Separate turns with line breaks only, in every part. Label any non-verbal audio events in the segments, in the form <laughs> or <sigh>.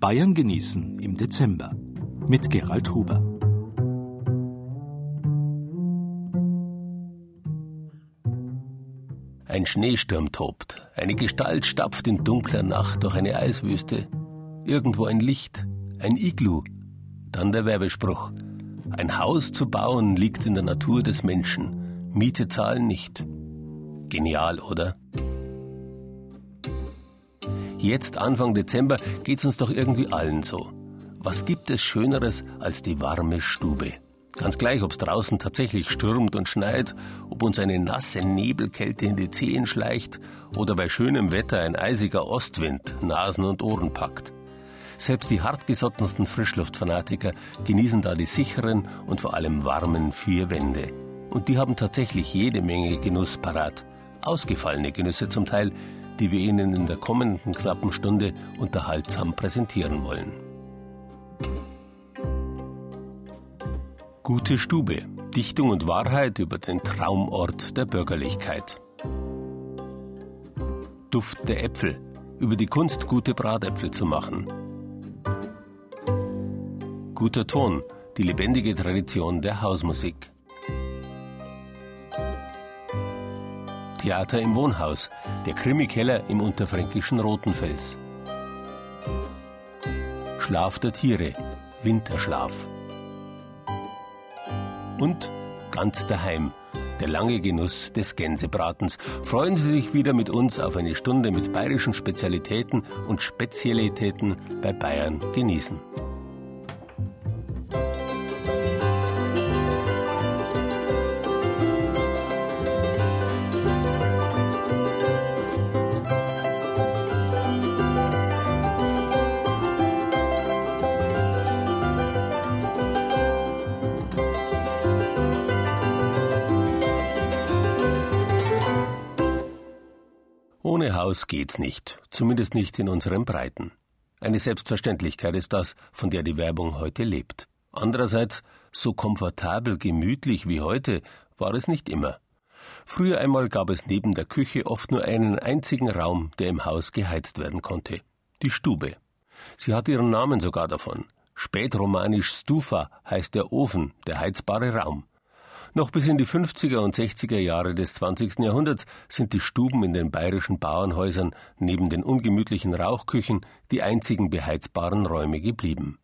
Bayern genießen im Dezember mit Gerald Huber.
Ein Schneesturm tobt, eine Gestalt stapft in dunkler Nacht durch eine Eiswüste. Irgendwo ein Licht, ein Iglu. Dann der Werbespruch. Ein Haus zu bauen liegt in der Natur des Menschen. Miete zahlen nicht. Genial, oder? Jetzt, Anfang Dezember, geht's uns doch irgendwie allen so. Was gibt es Schöneres als die warme Stube? Ganz gleich, ob's draußen tatsächlich stürmt und schneit, ob uns eine nasse Nebelkälte in die Zehen schleicht oder bei schönem Wetter ein eisiger Ostwind Nasen und Ohren packt. Selbst die hartgesottensten Frischluftfanatiker genießen da die sicheren und vor allem warmen vier Wände. Und die haben tatsächlich jede Menge Genuss parat. Ausgefallene Genüsse zum Teil, die wir Ihnen in der kommenden knappen Stunde unterhaltsam präsentieren wollen. Gute Stube. Dichtung und Wahrheit über den Traumort der Bürgerlichkeit. Duft der Äpfel. Über die Kunst, gute Bratäpfel zu machen. Guter Ton. Die lebendige Tradition der Hausmusik. Theater im Wohnhaus, der Krimikeller im unterfränkischen Rotenfels. Schlaf der Tiere, Winterschlaf. Und ganz daheim, der lange Genuss des Gänsebratens. Freuen Sie sich wieder mit uns auf eine Stunde mit bayerischen Spezialitäten und Spezialitäten bei Bayern genießen. Geht's nicht, zumindest nicht in unseren Breiten. Eine Selbstverständlichkeit ist das, von der die Werbung heute lebt. Andererseits, so komfortabel, gemütlich wie heute war es nicht immer. Früher einmal gab es neben der Küche oft nur einen einzigen Raum, der im Haus geheizt werden konnte. Die Stube. Sie hat ihren Namen sogar davon. Spätromanisch Stufa heißt der Ofen, der heizbare Raum. Noch bis in die 50er und 60er Jahre des 20. Jahrhunderts sind die Stuben in den bayerischen Bauernhäusern neben den ungemütlichen Rauchküchen die einzigen beheizbaren Räume geblieben.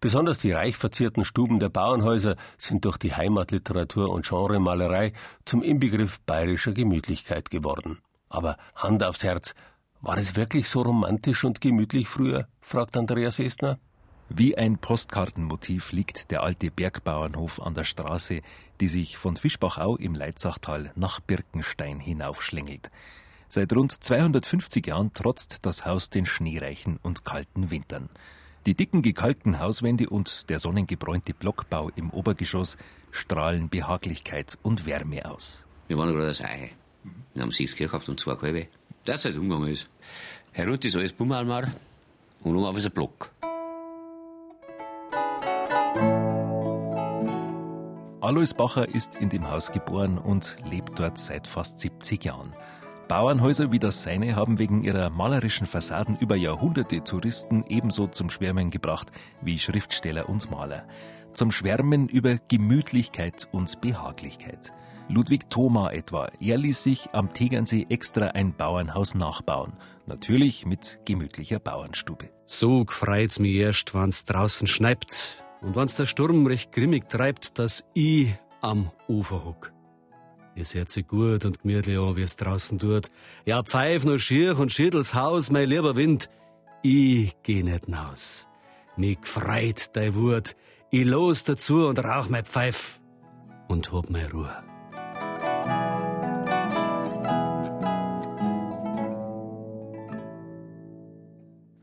Besonders die reich verzierten Stuben der Bauernhäuser sind durch die Heimatliteratur und Genremalerei zum Inbegriff bayerischer Gemütlichkeit geworden. Aber Hand aufs Herz, war es wirklich so romantisch und gemütlich früher? fragt Andreas Estner.
Wie ein Postkartenmotiv liegt der alte Bergbauernhof an der Straße, die sich von Fischbachau im Leitzachtal nach Birkenstein hinaufschlängelt. Seit rund 250 Jahren trotzt das Haus den schneereichen und kalten Wintern. Die dicken gekalkten Hauswände und der sonnengebräunte Blockbau im Obergeschoss strahlen Behaglichkeit und Wärme aus.
Wir waren gerade das Eiche. Wir haben Sitzkirche gehabt und zwei Kalbe. Das halt umgegangen ist. Herunter ist alles Bummalmar und oben auf ist ein Block.
Alois Bacher ist in dem Haus geboren und lebt dort seit fast 70 Jahren. Bauernhäuser wie das seine haben wegen ihrer malerischen Fassaden über Jahrhunderte Touristen ebenso zum Schwärmen gebracht wie Schriftsteller und Maler. Zum Schwärmen über Gemütlichkeit und Behaglichkeit. Ludwig Thoma etwa, er ließ sich am Tegernsee extra ein Bauernhaus nachbauen. Natürlich mit gemütlicher Bauernstube.
So freut's mich erst, wenn's draußen schneit und wenn's der Sturm recht grimmig treibt, dass ich am Ufer hock. Es hört sich gut und gemütlich an, wie es draußen tut. Ja, pfeif nur schier und schüttel's Haus, mein lieber Wind. Ich geh nicht naus. Mich gefreit dei Wut. Ich los dazu und rauch mein Pfeif und hab meine Ruhe.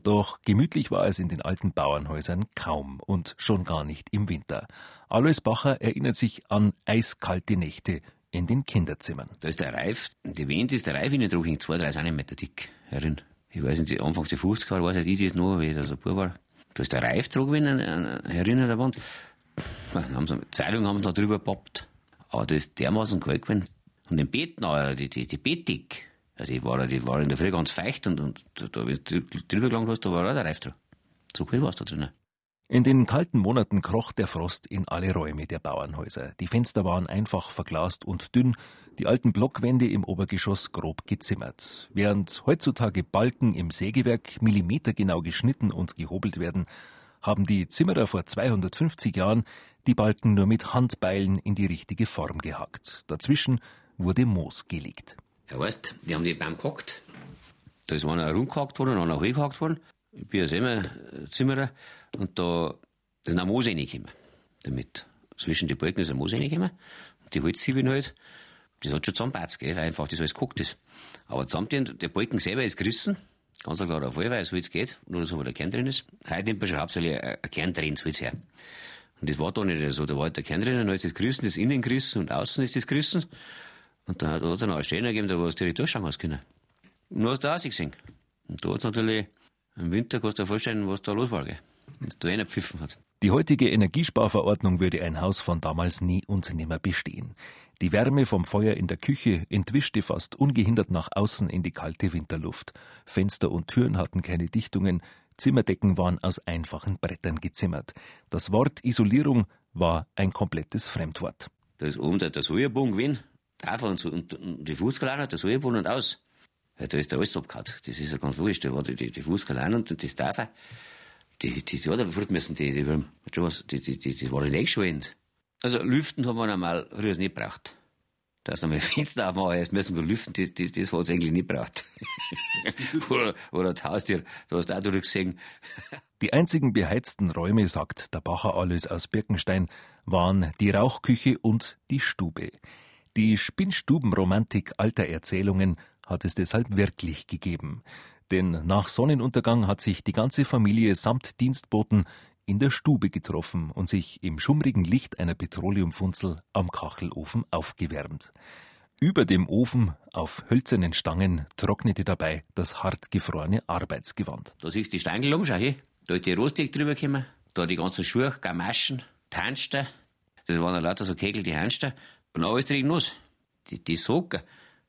Doch gemütlich war es in den alten Bauernhäusern kaum und schon gar nicht im Winter. Alois Bacher erinnert sich an eiskalte Nächte in den Kinderzimmern.
Da ist der Reif, die Wind ist der Reif in den Druck, zwei, drei Zentimeter dick herin. Ich weiß nicht, Anfangs der 50er Jahre, weiß ich das noch, wie ich da so Bub war. Da ist der Reif drin herin an der Wand. Haben sie, Zeitung haben sie noch drüber gepappt. Aber das ist dermaßen kalt gewesen. Und im Bett die, die, die Bettdick, also die war, die war in der Früh ganz feucht und, und da, wie du drüber gelangt hast, da war auch der Reif drin. So kalt war es da drinnen.
In den kalten Monaten kroch der Frost in alle Räume der Bauernhäuser. Die Fenster waren einfach verglast und dünn, die alten Blockwände im Obergeschoss grob gezimmert. Während heutzutage Balken im Sägewerk millimetergenau geschnitten und gehobelt werden, haben die Zimmerer vor 250 Jahren die Balken nur mit Handbeilen in die richtige Form gehackt. Dazwischen wurde Moos gelegt.
Ja, weißt, die haben die beim gehackt. Da ist einer rumgehackt worden, einer hochgehackt worden. Ich bin ja selber Zimmerer und da ist ein Moos reingekommen. Damit. Zwischen die Balken ist ein Moos reingekommen. Und die Holzziebeln halt, das hat schon zusammenpatzt, gell, weil einfach das alles gehackt ist. Aber zusammen, der Balken selber ist gerissen. Ganz klar auf Fall, weil das Holz geht, nur dass aber der Kern drin ist. Heute nimmt man schon hauptsächlich ein Kern drin, das Holz her. Und das war da nicht so. Da war halt der Kern drin, dann ist das gerissen, das innen gerissen und außen ist das gerissen. Und dann hat es noch eine Stelle gegeben, da wo du direkt durchschauen hast können. Nur hast du gesehen. Und da hat es natürlich im Winter, kannst du dir vorstellen, was da los war, gell. Es da einer pfiffen hat.
Die heutige Energiesparverordnung würde ein Haus von damals nie und nimmer bestehen. Die Wärme vom Feuer in der Küche entwischte fast ungehindert nach außen in die kalte Winterluft. Fenster und Türen hatten keine Dichtungen, Zimmerdecken waren aus einfachen Brettern gezimmert. Das Wort Isolierung war ein komplettes Fremdwort.
Da ist oben der, der Sojabogen gewesen, Tafel und, so, und, und die Fußkalane, der Sojabogen und aus. Ja, da ist der alles abgehauen. Das ist ja ganz logisch. Da war die, die, die Fußkalane und das Tafel. Die, die, die hat aber müssen, die, die, die, die, die, die war nicht eingeschwellt. Also lüften haben wir normal früher nicht gebraucht. Dass <laughs> wir Fenster aufmachen, jetzt müssen wir lüften, das, das, das hat es eigentlich nicht gebraucht. <laughs> oder, oder das Haustier, da hast du auch durchgesehen. <laughs>
Die einzigen beheizten Räume, sagt der Bacher Alois aus Birkenstein, waren die Rauchküche und die Stube. Die Spinnstubenromantik alter Erzählungen hat es deshalb wirklich gegeben. Denn nach Sonnenuntergang hat sich die ganze Familie samt Dienstboten in der Stube getroffen und sich im schummrigen Licht einer Petroleumfunzel am Kachelofen aufgewärmt. Über dem Ofen auf hölzernen Stangen trocknete dabei das hart gefrorene Arbeitsgewand.
Da siehst du die Stangen um, schau hier. Da ist die Rostig drüber gekommen. Da die ganzen Schuhe, Gamaschen, Tanster. Das waren lauter so Kegel, die Hanster. Und alles drin los. Die, die Socken.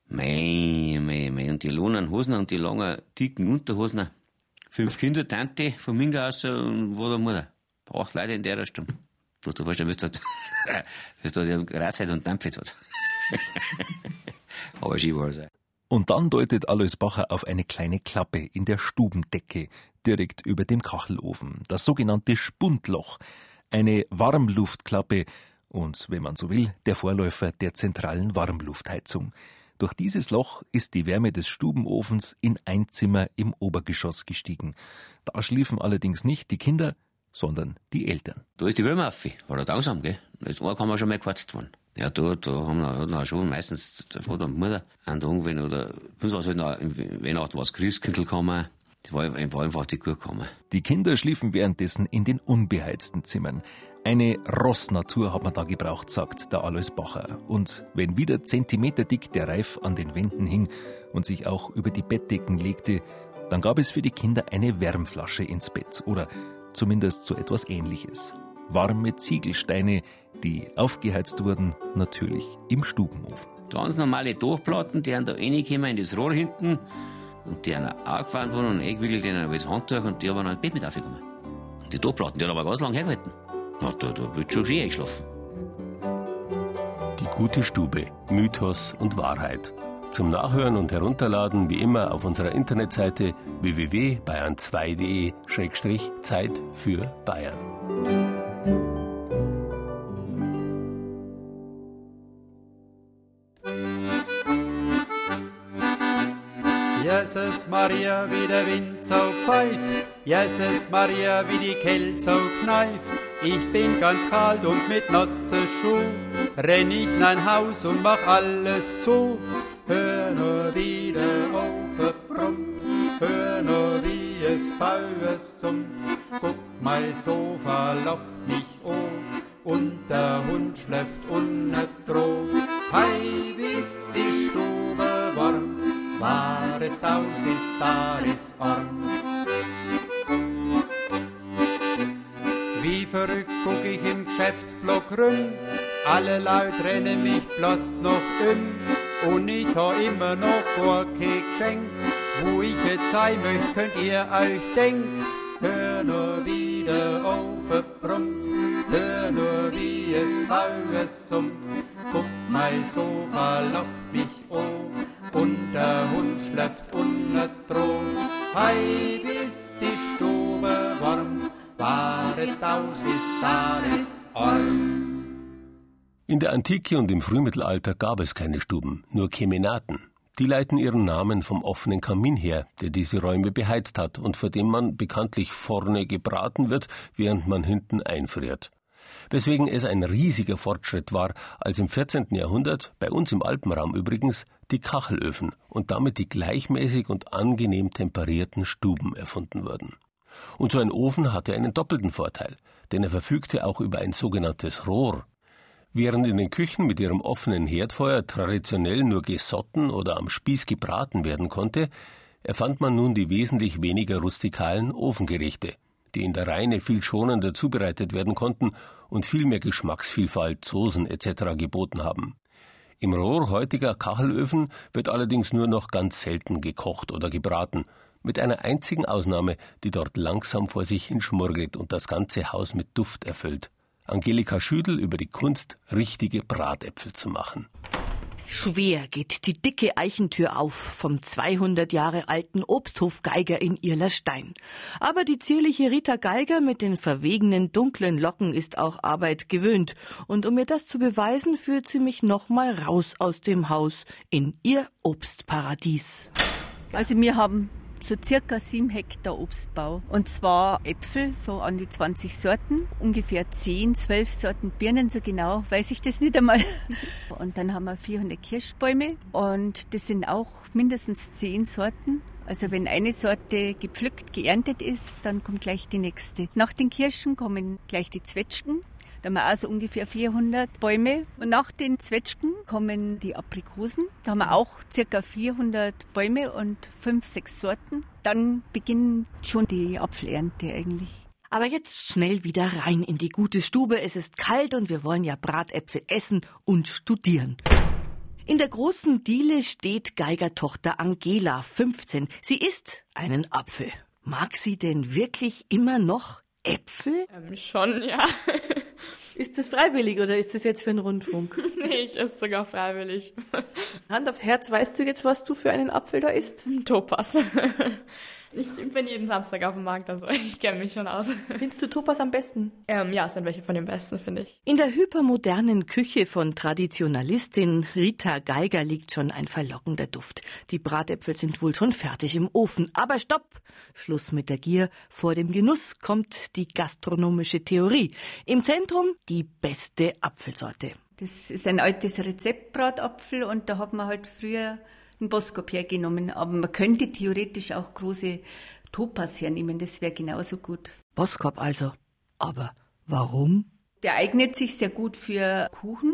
Mei, mei, mei. Und die langen Hosen und die langen, dicken Unterhosen. Fünf Kinder, Tante von mir aus und wo der Mutter. Acht Leute in der Stunde. Du musst dir vorstellen, wie du da die Grasheit und Dampf hat. <laughs> Aber Ski war es
Und dann deutet Alois Bacher auf eine kleine Klappe in der Stubendecke direkt über dem Kachelofen, das sogenannte Spundloch, eine Warmluftklappe und, wenn man so will, der Vorläufer der zentralen Warmluftheizung. Durch dieses Loch ist die Wärme des Stubenofens in ein Zimmer im Obergeschoss gestiegen. Da schliefen allerdings nicht die Kinder, sondern die Eltern.
Da ist die Würmeraffe, war da langsam, gell? Jetzt kann man schon mal gequatscht worden. Ja, da, da haben wir, wir schon meistens der Vater und die Mutter an der Ungwen oder, uns war es halt noch, Weihnachten war es Christkindl gekommen. Das war, war einfach die gut gekommen.
Die Kinder schliefen währenddessen in den unbeheizten Zimmern. Eine Rossnatur hat man da gebraucht, sagt der Alois Bacher. Und wenn wieder zentimeterdick der Reif an den Wänden hing und sich auch über die Bettdecken legte, dann gab es für die Kinder eine Wärmflasche ins Bett oder zumindest so etwas ähnliches. Warme Ziegelsteine, die aufgeheizt wurden, natürlich im Stubenofen.
Ganz normale Durchplatten, die haben da reingekommen in das Rohr hinten und die haben gefahren worden und eingewickelt in ein Handtuch und die haben dann ins Bett mit aufgekommen. Und die Durchplatten, die haben aber ganz lang hergehalten. Na, da, da wird schon schön eingeschlafen.
Die gute Stube. Mythos und Wahrheit. Zum Nachhören und Herunterladen wie immer auf unserer Internetseite www.bayern2.de-Zeit für Bayern.
Jesus Maria, wie der Wind so pfeift, Jesus Maria, wie die Kälte so kneift, ich bin ganz kalt und mit nasse Schuh, renn ich in ein Haus und mach alles zu. Hör nur wie der Ofen brummt, hör nur wie es Feuer summt. Guck, mein Sofa locht mich um. Und der Hund schläft unter alle Leute rennen mich bloß noch um und ich ha immer noch gar kein Geschenk. Wo ich jetzt sein möcht, könnt ihr euch denken, hör nur wieder auf, brummt, hör nur wie es Feuer summt, guck mein Sofa lacht mich
Antike und im Frühmittelalter gab es keine Stuben, nur Kemenaten. Die leiten ihren Namen vom offenen Kamin her, der diese Räume beheizt hat und vor dem man bekanntlich vorne gebraten wird, während man hinten einfriert. Weswegen es ein riesiger Fortschritt war, als im 14. Jahrhundert, bei uns im Alpenraum übrigens, die Kachelöfen und damit die gleichmäßig und angenehm temperierten Stuben erfunden wurden. Und so ein Ofen hatte einen doppelten Vorteil, denn er verfügte auch über ein sogenanntes Rohr, Während in den Küchen mit ihrem offenen Herdfeuer traditionell nur gesotten oder am Spieß gebraten werden konnte, erfand man nun die wesentlich weniger rustikalen Ofengerichte, die in der Reine viel schonender zubereitet werden konnten und viel mehr Geschmacksvielfalt, Soßen etc. geboten haben. Im Rohr heutiger Kachelöfen wird allerdings nur noch ganz selten gekocht oder gebraten, mit einer einzigen Ausnahme, die dort langsam vor sich hinschmurgelt und das ganze Haus mit Duft erfüllt. Angelika Schüdel über die Kunst, richtige Bratäpfel zu machen.
Schwer geht die dicke Eichentür auf vom 200 Jahre alten Obsthof Geiger in Irlerstein. Aber die zierliche Rita Geiger mit den verwegenen dunklen Locken ist auch Arbeit gewöhnt. Und um mir das zu beweisen, führt sie mich nochmal raus aus dem Haus in ihr Obstparadies.
Also wir haben so circa sieben Hektar Obstbau. Und zwar Äpfel, so an die 20 Sorten, ungefähr 10, 12 Sorten Birnen, so genau weiß ich das nicht einmal. <laughs> Und dann haben wir 400 Kirschbäume und das sind auch mindestens 10 Sorten. Also wenn eine Sorte gepflückt, geerntet ist, dann kommt gleich die nächste. Nach den Kirschen kommen gleich die Zwetschgen. Da haben wir also ungefähr 400 Bäume. Und nach den Zwetschgen kommen die Aprikosen. Da haben wir auch circa 400 Bäume und fünf, sechs Sorten. Dann beginnt schon die Apfelernte eigentlich.
Aber jetzt schnell wieder rein in die gute Stube. Es ist kalt und wir wollen ja Bratäpfel essen und studieren. In der großen Diele steht Geigertochter Angela, 15. Sie isst einen Apfel. Mag sie denn wirklich immer noch Äpfel?
Ähm, schon, ja. <laughs>
Ist das freiwillig oder ist das jetzt für einen Rundfunk? <laughs>
nee, ich esse sogar freiwillig.
Hand aufs Herz, weißt du jetzt, was du für einen Apfel da isst?
Topas. Ich bin jeden Samstag auf dem Markt, also <laughs> ich kenne mich schon aus.
Findest du Topas am besten?
Ähm, ja, es sind welche von den besten, finde ich.
In der hypermodernen Küche von Traditionalistin Rita Geiger liegt schon ein verlockender Duft. Die Bratäpfel sind wohl schon fertig im Ofen. Aber stopp! Schluss mit der Gier. Vor dem Genuss kommt die gastronomische Theorie. Im Zentrum die beste Apfelsorte.
Das ist ein altes Rezept, Bratapfel, und da hat man halt früher Boskop hergenommen. Aber man könnte theoretisch auch große Topas hernehmen, das wäre genauso gut.
Boskop also. Aber warum?
Der eignet sich sehr gut für Kuchen,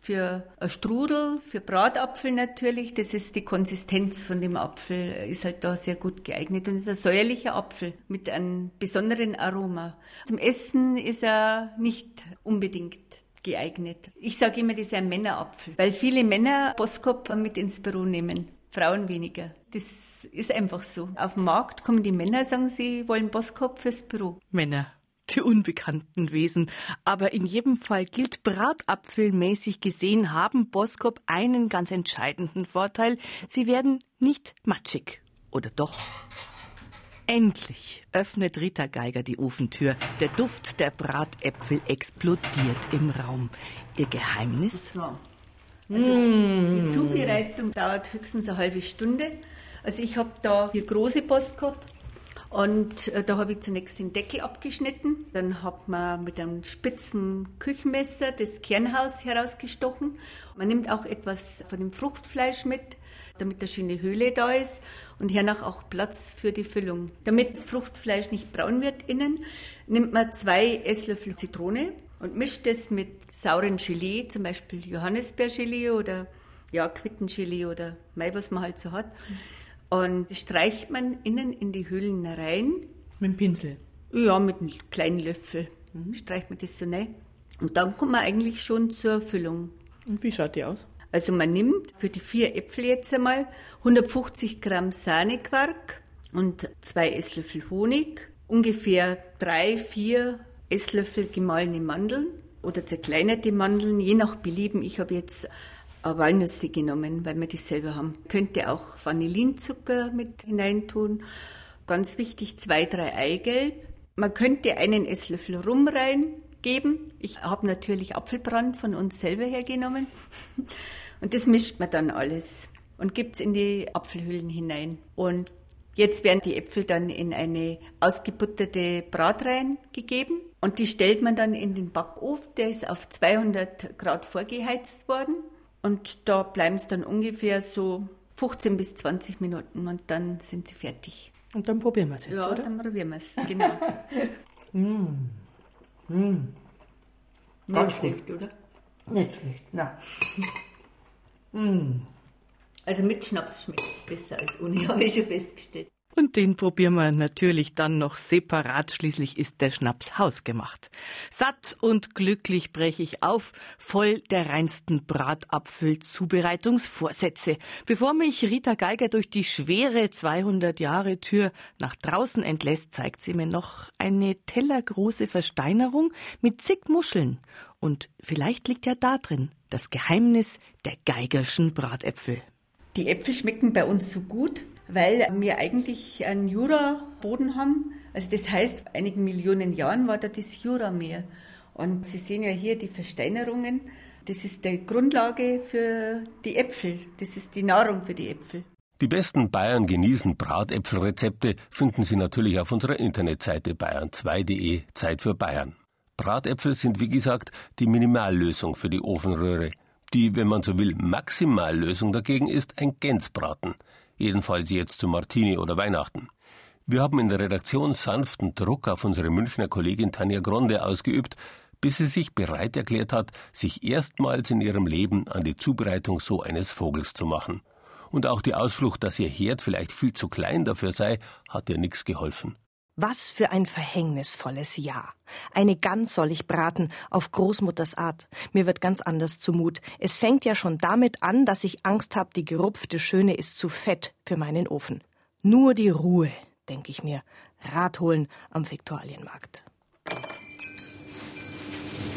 für Strudel, für Bratapfel natürlich. Das ist die Konsistenz von dem Apfel, ist halt da sehr gut geeignet und ist ein säuerlicher Apfel mit einem besonderen Aroma. Zum Essen ist er nicht unbedingt geeignet. Ich sage immer, das ist ein Männerapfel, weil viele Männer Boskop mit ins Büro nehmen. Frauen weniger. Das ist einfach so. Auf dem Markt kommen die Männer, sagen sie wollen Boskop fürs Büro.
Männer. Die unbekannten Wesen. Aber in jedem Fall gilt Bratapfelmäßig gesehen haben Boskop einen ganz entscheidenden Vorteil. Sie werden nicht matschig. Oder doch? Endlich öffnet Rita Geiger die Ofentür. Der Duft der Bratäpfel explodiert im Raum. Ihr Geheimnis?
So. Also mm. die Zubereitung dauert höchstens eine halbe Stunde. Also ich habe da hier große Post gehabt und äh, da habe ich zunächst den Deckel abgeschnitten. Dann hat man mit einem spitzen Küchenmesser das Kernhaus herausgestochen. Man nimmt auch etwas von dem Fruchtfleisch mit. Damit eine schöne Höhle da ist und hernach auch Platz für die Füllung. Damit das Fruchtfleisch nicht braun wird innen, nimmt man zwei Esslöffel Zitrone und mischt es mit sauren Gelee, zum Beispiel Johannisbeergelee oder ja, Quittengelee oder Mai, was man halt so hat. Und streicht man innen in die Höhlen rein.
Mit dem Pinsel?
Ja, mit einem kleinen Löffel. Mhm. Streicht man das so rein. Und dann kommt man eigentlich schon zur Füllung.
Und wie schaut die aus?
Also man nimmt für die vier Äpfel jetzt einmal 150 Gramm Sahnequark und zwei Esslöffel Honig, ungefähr drei, vier Esslöffel gemahlene Mandeln oder zerkleinerte Mandeln, je nach Belieben. Ich habe jetzt Walnüsse genommen, weil wir die selber haben. Könnte auch Vanillinzucker mit hineintun. Ganz wichtig, zwei, drei Eigelb. Man könnte einen Esslöffel Rum reingeben. Ich habe natürlich Apfelbrand von uns selber hergenommen. <laughs> Und das mischt man dann alles und gibt es in die Apfelhüllen hinein. Und jetzt werden die Äpfel dann in eine ausgebutterte Bratrein gegeben. Und die stellt man dann in den Backofen. Der ist auf 200 Grad vorgeheizt worden. Und da bleiben es dann ungefähr so 15 bis 20 Minuten und dann sind sie fertig.
Und dann probieren wir es jetzt,
ja,
oder?
dann probieren wir es, genau. <laughs>
mm. Mm.
Ganz schlecht, oder?
Nicht schlecht, nein.
Mm. Also mit Schnaps schmeckt es besser als ohne, <laughs> habe ich schon festgestellt.
Und den probieren wir natürlich dann noch separat. Schließlich ist der Schnaps hausgemacht. Satt und glücklich breche ich auf, voll der reinsten Bratapfel-Zubereitungsvorsätze. Bevor mich Rita Geiger durch die schwere 200 Jahre Tür nach draußen entlässt, zeigt sie mir noch eine tellergroße Versteinerung mit zig Muscheln. Und vielleicht liegt ja da drin das Geheimnis der Geigerschen Bratäpfel.
Die Äpfel schmecken bei uns so gut, weil wir eigentlich einen Jura-Boden haben. Also das heißt, vor einigen Millionen Jahren war da das Jurameer. Und Sie sehen ja hier die Versteinerungen. Das ist die Grundlage für die Äpfel. Das ist die Nahrung für die Äpfel.
Die besten Bayern genießen Bratäpfelrezepte finden Sie natürlich auf unserer Internetseite bayern2.de Zeit für Bayern. Bratäpfel sind wie gesagt die Minimallösung für die Ofenröhre. Die, wenn man so will, Maximallösung dagegen ist ein Gänsbraten jedenfalls jetzt zu Martini oder Weihnachten. Wir haben in der Redaktion sanften Druck auf unsere Münchner Kollegin Tanja Gronde ausgeübt, bis sie sich bereit erklärt hat, sich erstmals in ihrem Leben an die Zubereitung so eines Vogels zu machen. Und auch die Ausflucht, dass ihr Herd vielleicht viel zu klein dafür sei, hat ihr nichts geholfen.
Was für ein verhängnisvolles Jahr. Eine Gans soll ich braten, auf Großmutters Art. Mir wird ganz anders zumut. Es fängt ja schon damit an, dass ich Angst hab, die gerupfte Schöne ist zu fett für meinen Ofen. Nur die Ruhe, denk ich mir. Rat holen am Viktualienmarkt.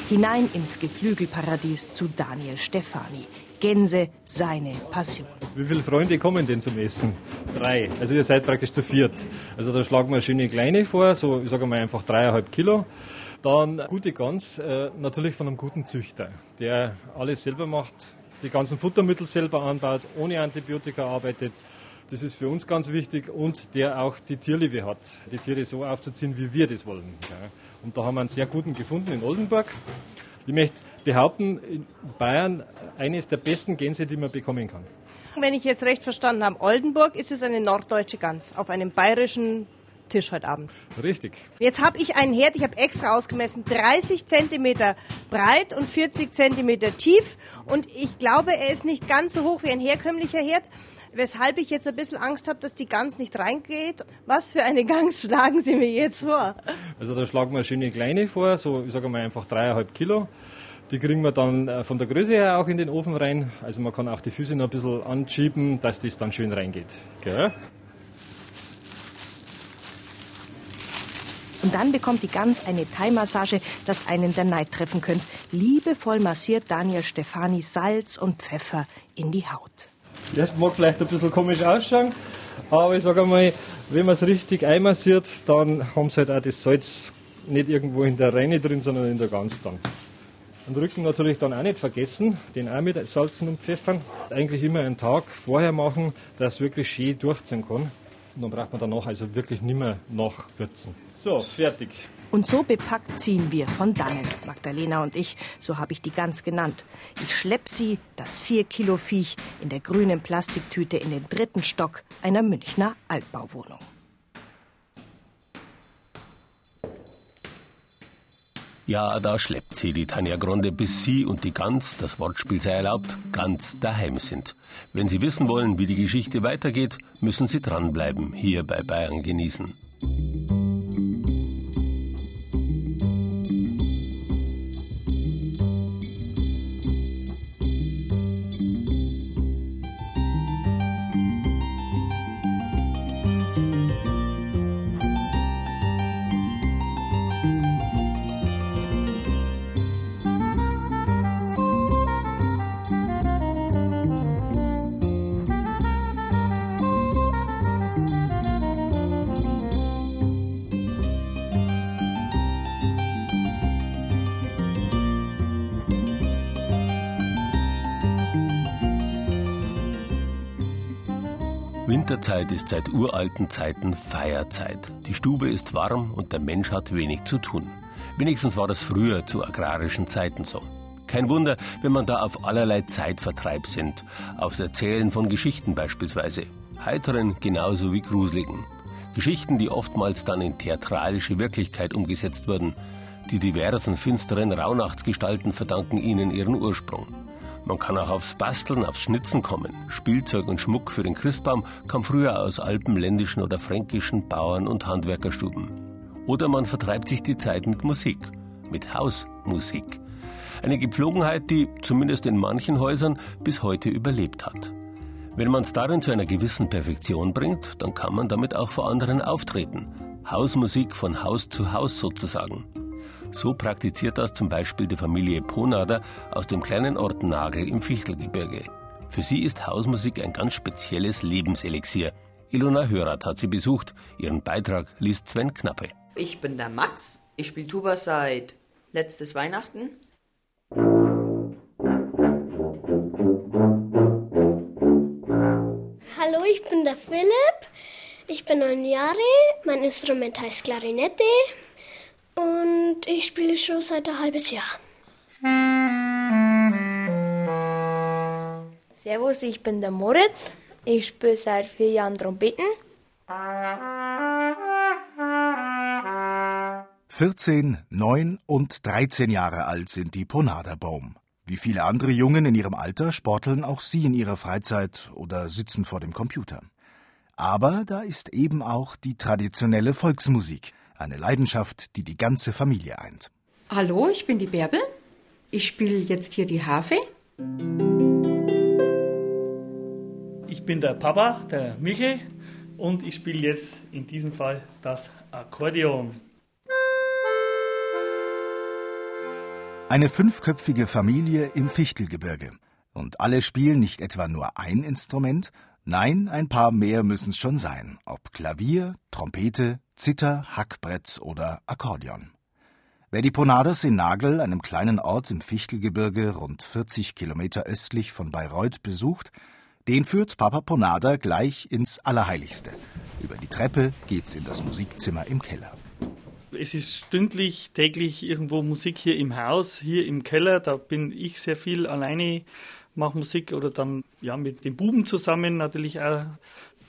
Hinein ins Geflügelparadies zu Daniel Stefani. Gänse seine Passion.
Wie viele Freunde kommen denn zum Essen? Drei. Also ihr seid praktisch zu viert. Also da schlagen wir schöne kleine vor, so ich sage mal einfach dreieinhalb Kilo. Dann gute Gans, äh, natürlich von einem guten Züchter, der alles selber macht, die ganzen Futtermittel selber anbaut, ohne Antibiotika arbeitet. Das ist für uns ganz wichtig und der auch die Tierliebe hat, die Tiere so aufzuziehen, wie wir das wollen. Und da haben wir einen sehr guten gefunden in Oldenburg. Ich möchte behaupten, in Bayern eines der besten Gänse, die man bekommen kann.
Wenn ich jetzt recht verstanden habe, Oldenburg ist es eine norddeutsche Gans auf einem bayerischen Tisch heute Abend.
Richtig.
Jetzt habe ich einen Herd, ich habe extra ausgemessen, 30 Zentimeter breit und 40 Zentimeter tief. Und ich glaube, er ist nicht ganz so hoch wie ein herkömmlicher Herd, weshalb ich jetzt ein bisschen Angst habe, dass die Gans nicht reingeht. Was für eine <laughs> Gans schlagen Sie mir jetzt vor?
Also da schlagen wir eine schöne kleine vor, so ich sage mal einfach dreieinhalb Kilo. Die kriegen wir dann äh, von der Größe her auch in den Ofen rein. Also man kann auch die Füße noch ein bisschen anschieben, dass das dann schön reingeht. Gell?
Und dann bekommt die Gans eine Thai-Massage, das einen der Neid treffen könnte. Liebevoll massiert Daniel Stefani Salz und Pfeffer in die Haut.
Das mag vielleicht ein bisschen komisch ausschauen, aber ich sage einmal, wenn man es richtig einmassiert, dann haben sie halt auch das Salz nicht irgendwo in der Reine drin, sondern in der Gans dann. Und Rücken natürlich dann auch nicht vergessen, den auch mit Salzen und Pfeffern. Eigentlich immer einen Tag vorher machen, dass es wirklich schön durchziehen kann. Und dann braucht man danach also wirklich nicht mehr nachwürzen. So, fertig.
Und so bepackt ziehen wir von dannen, Magdalena und ich, so habe ich die Gans genannt. Ich schlepp sie, das vier Kilo Viech, in der grünen Plastiktüte in den dritten Stock einer Münchner Altbauwohnung.
Ja, da schleppt sie die Tanja Gronde, bis sie und die Gans, das Wortspiel sei erlaubt, ganz daheim sind. Wenn Sie wissen wollen, wie die Geschichte weitergeht, müssen Sie dranbleiben, hier bei Bayern genießen. Winterzeit ist seit uralten Zeiten Feierzeit. Die Stube ist warm und der Mensch hat wenig zu tun. Wenigstens war das früher zu agrarischen Zeiten so. Kein Wunder, wenn man da auf allerlei Zeitvertreib sind, aufs Erzählen von Geschichten beispielsweise, heiteren genauso wie gruseligen. Geschichten, die oftmals dann in theatralische Wirklichkeit umgesetzt wurden. Die diversen finsteren Rauhnachtsgestalten verdanken ihnen ihren Ursprung. Man kann auch aufs Basteln, aufs Schnitzen kommen. Spielzeug und Schmuck für den Christbaum kam früher aus alpenländischen oder fränkischen Bauern- und Handwerkerstuben. Oder man vertreibt sich die Zeit mit Musik, mit Hausmusik. Eine Gepflogenheit, die zumindest in manchen Häusern bis heute überlebt hat. Wenn man es darin zu einer gewissen Perfektion bringt, dann kann man damit auch vor anderen auftreten. Hausmusik von Haus zu Haus sozusagen. So praktiziert das zum Beispiel die Familie Ponader aus dem kleinen Ort Nagel im Fichtelgebirge. Für sie ist Hausmusik ein ganz spezielles Lebenselixier. Ilona Hörath hat sie besucht. Ihren Beitrag liest Sven Knappe.
Ich bin der Max. Ich spiele Tuba seit letztes Weihnachten.
Hallo, ich bin der Philipp. Ich bin neun Jahre. Mein Instrument heißt Klarinette. Und ich spiele schon seit ein halbes Jahr.
Servus, ich bin der Moritz. Ich spiele seit vier Jahren Trompeten.
14, 9 und 13 Jahre alt sind die Ponaderbaum. Wie viele andere Jungen in ihrem Alter sporteln auch sie in ihrer Freizeit oder sitzen vor dem Computer. Aber da ist eben auch die traditionelle Volksmusik – eine Leidenschaft, die die ganze Familie eint.
Hallo, ich bin die Bärbel. Ich spiele jetzt hier die Harfe.
Ich bin der Papa, der Michel, und ich spiele jetzt in diesem Fall das Akkordeon.
Eine fünfköpfige Familie im Fichtelgebirge. Und alle spielen nicht etwa nur ein Instrument, nein, ein paar mehr müssen es schon sein, ob Klavier, Trompete, Zither, Hackbrett oder Akkordeon. Wer die Ponadas in Nagel, einem kleinen Ort im Fichtelgebirge rund 40 Kilometer östlich von Bayreuth, besucht, den führt Papa Ponada gleich ins Allerheiligste. Über die Treppe geht's in das Musikzimmer im Keller.
Es ist stündlich, täglich irgendwo Musik hier im Haus, hier im Keller. Da bin ich sehr viel alleine, mache Musik oder dann ja mit den Buben zusammen natürlich auch.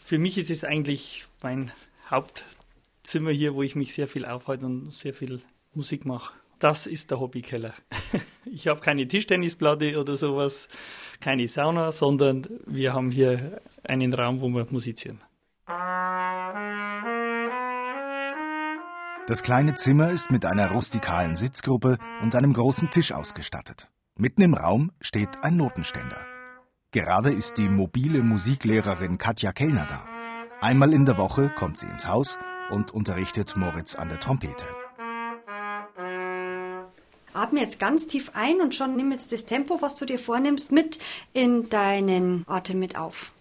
Für mich ist es eigentlich mein Haupt Zimmer hier, wo ich mich sehr viel aufhalte und sehr viel Musik mache. Das ist der Hobbykeller. <laughs> Ich habe keine Tischtennisplatte oder sowas, keine Sauna, sondern wir haben hier einen Raum, wo wir musizieren.
Das kleine Zimmer ist mit einer rustikalen Sitzgruppe und einem großen Tisch ausgestattet. Mitten im Raum steht ein Notenständer. Gerade ist die mobile Musiklehrerin Katja Kellner da. Einmal in der Woche kommt sie ins Haus und unterrichtet Moritz an der Trompete.
Atme jetzt ganz tief ein und schon nimm jetzt das Tempo, was du dir vornimmst, mit in deinen Atem mit auf.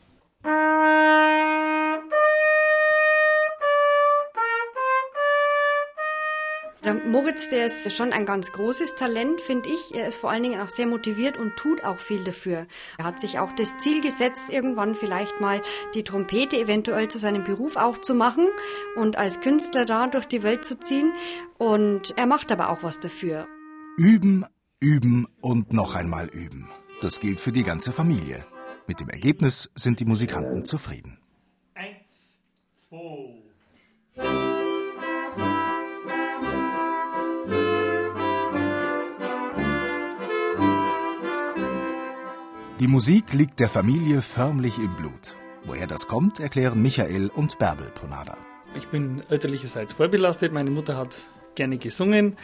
Der Moritz, der ist schon ein ganz großes Talent, finde ich. Er ist vor allen Dingen auch sehr motiviert und tut auch viel dafür. Er hat sich auch das Ziel gesetzt, irgendwann vielleicht mal die Trompete eventuell zu seinem Beruf auch zu machen und als Künstler da durch die Welt zu ziehen. Und er macht aber auch was dafür.
Üben, üben und noch einmal üben. Das gilt für die ganze Familie. Mit dem Ergebnis sind die Musikanten zufrieden.
Eins, zwei.
Die Musik liegt der Familie förmlich im Blut. Woher das kommt, erklären Michael und Bärbel Ponada.
Ich bin elterlicherseits vorbelastet. Meine Mutter hat gerne gesungen.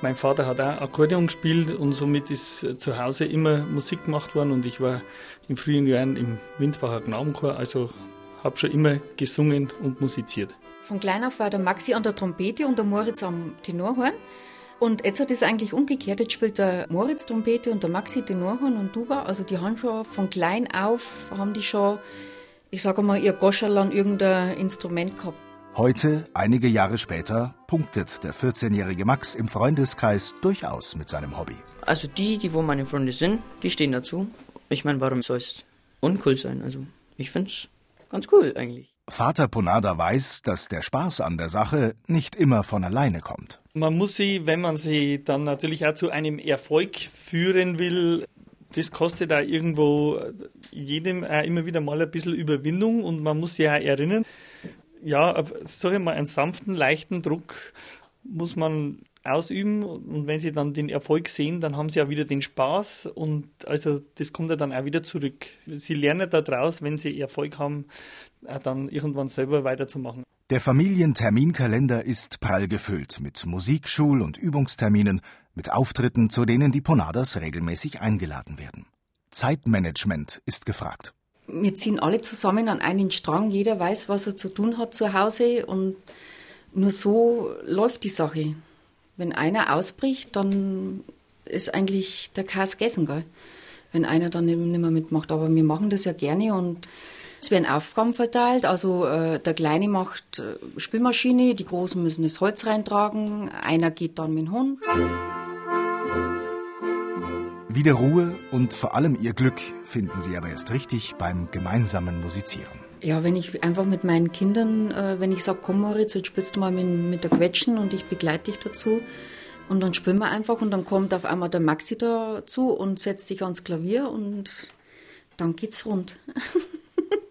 Mein Vater hat auch Akkordeon gespielt und somit ist zu Hause immer Musik gemacht worden und ich war in frühen Jahren im Winsbacher Knabenchor, also habe schon immer gesungen und musiziert.
Von klein auf war der Maxi an der Trompete und der Moritz am Tenorhorn. Und jetzt hat es eigentlich umgekehrt. Jetzt spielt der Moritz Trompete und der Maxi Tenorhorn und Tuba. Also die haben schon von klein auf, haben die schon, ich sage mal, ihr Goscherl an irgendein Instrument gehabt.
Heute, einige Jahre später, punktet der 14-jährige Max im Freundeskreis durchaus mit seinem Hobby.
Also die, die wo meine Freunde sind, die stehen dazu. Ich meine, warum soll es uncool sein? Also ich finde es ganz cool eigentlich.
Vater Ponada weiß, dass der Spaß an der Sache nicht immer von alleine kommt.
Man muss sie, wenn man sie dann natürlich auch zu einem Erfolg führen will, das kostet da irgendwo jedem auch immer wieder mal ein bisschen Überwindung und man muss sich auch erinnern, ja, sag ich mal, einen sanften, leichten Druck muss man ausüben und wenn sie dann den Erfolg sehen, dann haben sie ja wieder den Spaß und also das kommt ja dann auch wieder zurück. Sie lernen daraus, wenn sie Erfolg haben, dann irgendwann selber weiterzumachen.
Der Familienterminkalender ist prall gefüllt mit Musik-, Schul- und Übungsterminen, mit Auftritten, zu denen die Ponadas regelmäßig eingeladen werden. Zeitmanagement ist gefragt.
Wir ziehen alle zusammen an einen Strang, jeder weiß, was er zu tun hat zu Hause und nur so läuft die Sache. Wenn einer ausbricht, dann ist eigentlich der Chaos gegessen, gell? wenn einer dann nicht mehr mitmacht. Aber wir machen das ja gerne und es werden Aufgaben verteilt. Also äh, der Kleine macht äh, Spülmaschine, die Großen müssen das Holz reintragen, einer geht dann mit dem Hund.
Wieder Ruhe und vor allem ihr Glück finden sie aber erst richtig beim gemeinsamen Musizieren.
Ja, wenn ich einfach mit meinen Kindern, äh, wenn ich sage, komm Moritz, jetzt spielst du mal mit, mit der Quetschen und ich begleite dich dazu. Und dann spielen wir einfach und dann kommt auf einmal der Maxi dazu und setzt sich ans Klavier und dann geht's rund. <laughs>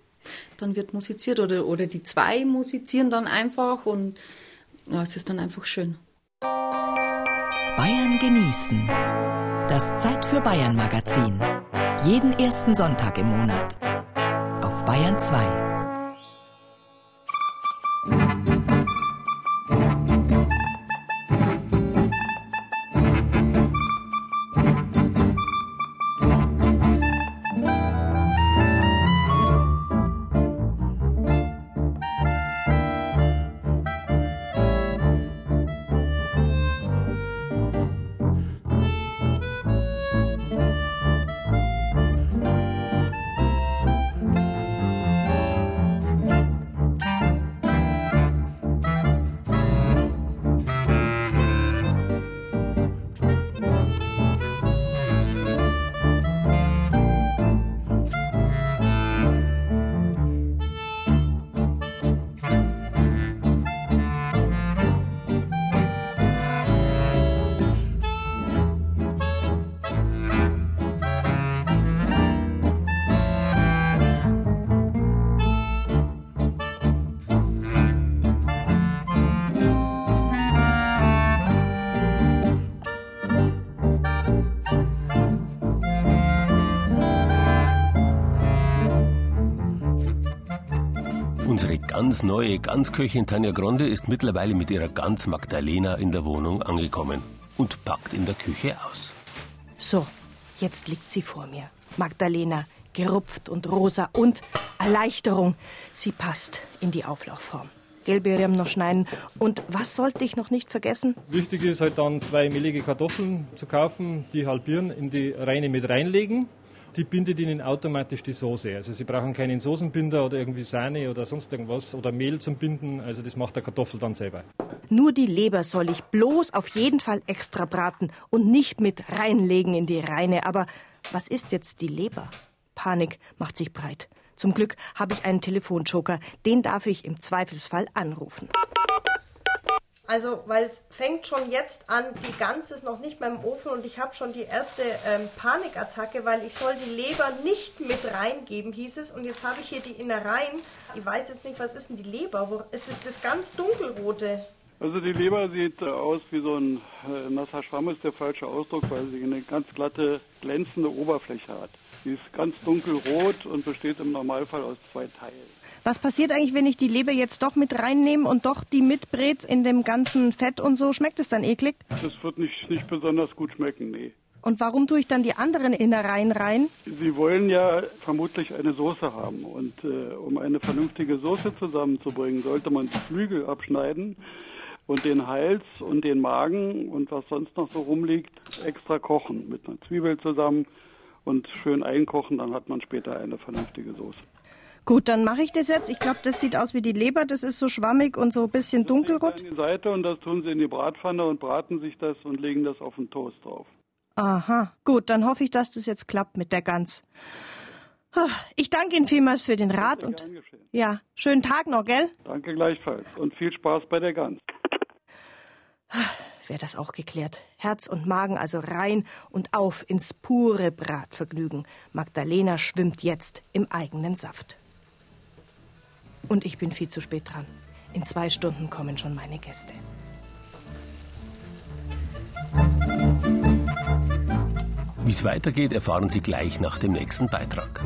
dann wird musiziert oder, oder die zwei musizieren dann einfach und ja, es ist dann einfach schön.
Bayern genießen. Das Zeit für Bayern Magazin. Jeden ersten Sonntag im Monat. Auf Bayern 2.
ganz neue Ganzköchin Tanja Gronde ist mittlerweile mit ihrer Gans Magdalena in der Wohnung angekommen und packt in der Küche aus.
So, jetzt liegt sie vor mir. Magdalena, gerupft und rosa und Erleichterung. Sie passt in die Auflaufform. Gelbeeren noch schneiden. Und was sollte ich noch nicht vergessen?
Wichtig ist halt dann zwei mehlige Kartoffeln zu kaufen, die halbieren, in die Reine mit reinlegen die bindet Ihnen automatisch die Soße. Also Sie brauchen keinen Soßenbinder oder irgendwie Sahne oder sonst irgendwas oder Mehl zum Binden. Also das macht der Kartoffel dann selber.
Nur die Leber soll ich bloß auf jeden Fall extra braten und nicht mit reinlegen in die Reine. Aber was ist jetzt die Leber? Panik macht sich breit. Zum Glück habe ich einen Telefonjoker. Den darf ich im Zweifelsfall anrufen.
Also, weil es fängt schon jetzt an, die Gans ist noch nicht mehr im Ofen und ich habe schon die erste ähm, Panikattacke, weil ich soll die Leber nicht mit reingeben, hieß es. Und jetzt habe ich hier die Innereien. Ich weiß jetzt nicht, was ist denn die Leber? Wo, ist das das ganz dunkelrote?
Also die Leber sieht aus wie so ein äh, nasser Schwamm, ist der falsche Ausdruck, weil sie eine ganz glatte, glänzende Oberfläche hat. Sie ist ganz dunkelrot und besteht im Normalfall aus zwei Teilen.
Was passiert eigentlich, wenn ich die Leber jetzt doch mit reinnehme und doch die mitbrät in dem ganzen Fett und so? Schmeckt es dann eklig?
Das wird nicht, nicht besonders gut schmecken, nee.
Und warum tue ich dann die anderen Innereien rein?
Sie wollen ja vermutlich eine Soße haben. Und äh, um eine vernünftige Soße zusammenzubringen, sollte man die Flügel abschneiden und den Hals und den Magen und was sonst noch so rumliegt, extra kochen. Mit einer Zwiebel zusammen und schön einkochen, dann hat man später eine vernünftige Soße.
Gut, dann mache ich das jetzt. Ich glaube, das sieht aus wie die Leber. Das ist so schwammig und so ein bisschen dunkelrot.
Die Seite und das tun sie in die Bratpfanne und braten sich das und legen das auf den Toast drauf.
Aha, gut, dann hoffe ich, dass das jetzt klappt mit der Gans. Ich danke Ihnen vielmals für den Rat und ja, schönen Tag noch, gell?
Danke gleichfalls und viel Spaß bei der Gans.
Wäre das auch geklärt. Herz und Magen also rein und auf ins pure Bratvergnügen. Magdalena schwimmt jetzt im eigenen Saft. Und ich bin viel zu spät dran. In zwei Stunden kommen schon meine Gäste.
Wie es weitergeht, erfahren Sie gleich nach dem nächsten Beitrag.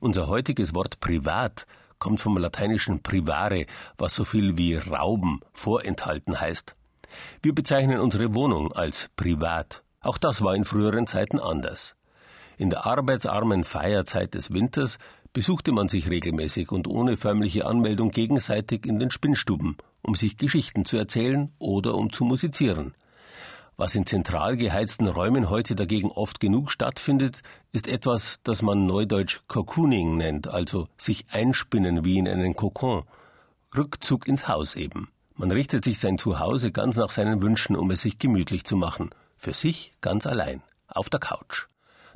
Unser heutiges Wort privat kommt vom lateinischen privare, was so viel wie rauben, vorenthalten heißt. Wir bezeichnen unsere Wohnung als privat. Auch das war in früheren Zeiten anders. In der arbeitsarmen Feierzeit des Winters besuchte man sich regelmäßig und ohne förmliche Anmeldung gegenseitig in den Spinnstuben, um sich Geschichten zu erzählen oder um zu musizieren. Was in zentral geheizten Räumen heute dagegen oft genug stattfindet, ist etwas, das man neudeutsch Cocooning nennt, also sich einspinnen wie in einen Kokon. Rückzug ins Haus eben. Man richtet sich sein Zuhause ganz nach seinen Wünschen, um es sich gemütlich zu machen. Für sich ganz allein. Auf der Couch.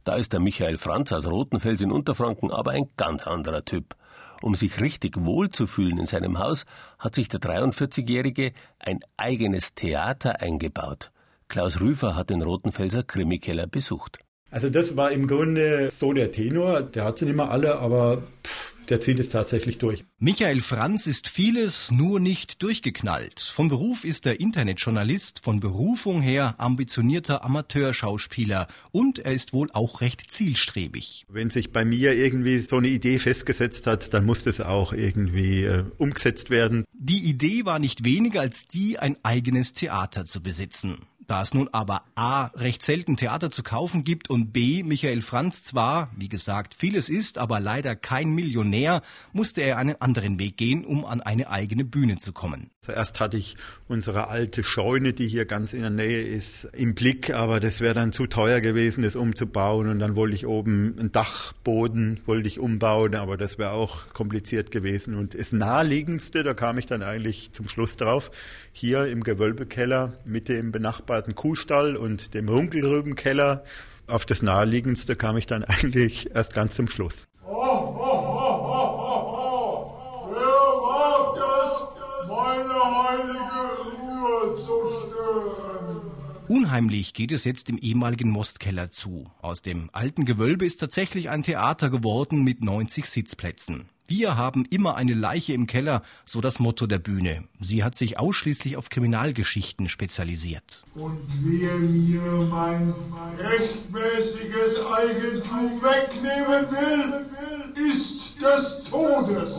Da ist der Michael Franz aus Rotenfels in Unterfranken aber ein ganz anderer Typ. Um sich richtig wohl zu fühlen in seinem Haus, hat sich der 43-Jährige ein eigenes Theater eingebaut. Klaus Rüfer hat den Rotenfelser Krimikeller besucht.
Also das war im Grunde so der Tenor. Der hat sie nicht mehr alle, aber pff, der zieht es tatsächlich durch.
Michael Franz ist vieles, nur nicht durchgeknallt. Von Beruf ist er Internetjournalist, von Berufung her ambitionierter Amateurschauspieler und er ist wohl auch recht zielstrebig.
Wenn sich bei mir irgendwie so eine Idee festgesetzt hat, dann muss das auch irgendwie äh, umgesetzt werden.
Die Idee war nicht weniger als die, ein eigenes Theater zu besitzen. Da es nun aber A. recht selten Theater zu kaufen gibt und B. Michael Franz zwar, wie gesagt, vieles ist, aber leider kein Millionär, musste er einen anderen Weg gehen, um an eine eigene Bühne zu kommen.
Zuerst hatte ich unsere alte Scheune, die hier ganz in der Nähe ist, im Blick, aber das wäre dann zu teuer gewesen, das umzubauen und dann wollte ich oben einen Dachboden wollte ich umbauen, aber das wäre auch kompliziert gewesen und das naheliegendste, da kam ich dann eigentlich zum Schluss drauf, hier im Gewölbekeller mit dem benachbarten Kuhstall und dem Runkelrübenkeller, auf das naheliegendste kam ich dann <laughs> eigentlich erst ganz zum Schluss.
Oh, oh, oh. Wer wagt es, meine heilige Ruhe zu stören?
Unheimlich geht es jetzt im ehemaligen Mostkeller zu. Aus dem alten Gewölbe ist tatsächlich ein Theater geworden mit 90 Sitzplätzen. Wir haben immer eine Leiche im Keller, so das Motto der Bühne. Sie hat sich ausschließlich auf Kriminalgeschichten spezialisiert.
Und wer mir mein rechtmäßiges Eigentum wegnehmen will, ist des Todes.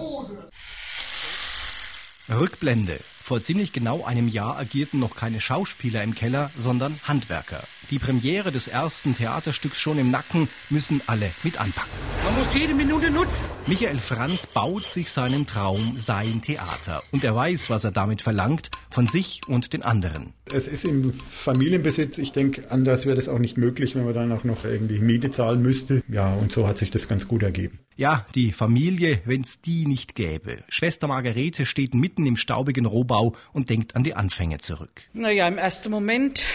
Rückblende. Vor ziemlich genau einem Jahr agierten noch keine Schauspieler im Keller, sondern Handwerker. Die Premiere des ersten Theaterstücks schon im Nacken, müssen alle mit anpacken.
Man muss jede Minute nutzen.
Michael Franz baut sich seinen Traum, sein Theater. Und er weiß, was er damit verlangt, von sich und den anderen.
Es ist im Familienbesitz. Ich denke, anders wäre das auch nicht möglich, wenn man dann auch noch irgendwie Miete zahlen müsste. Ja, und so hat sich das ganz gut ergeben.
Ja, die Familie, wenn's die nicht gäbe. Schwester Margarete steht mitten im staubigen Rohbau und denkt an die Anfänge zurück.
Naja, im ersten Moment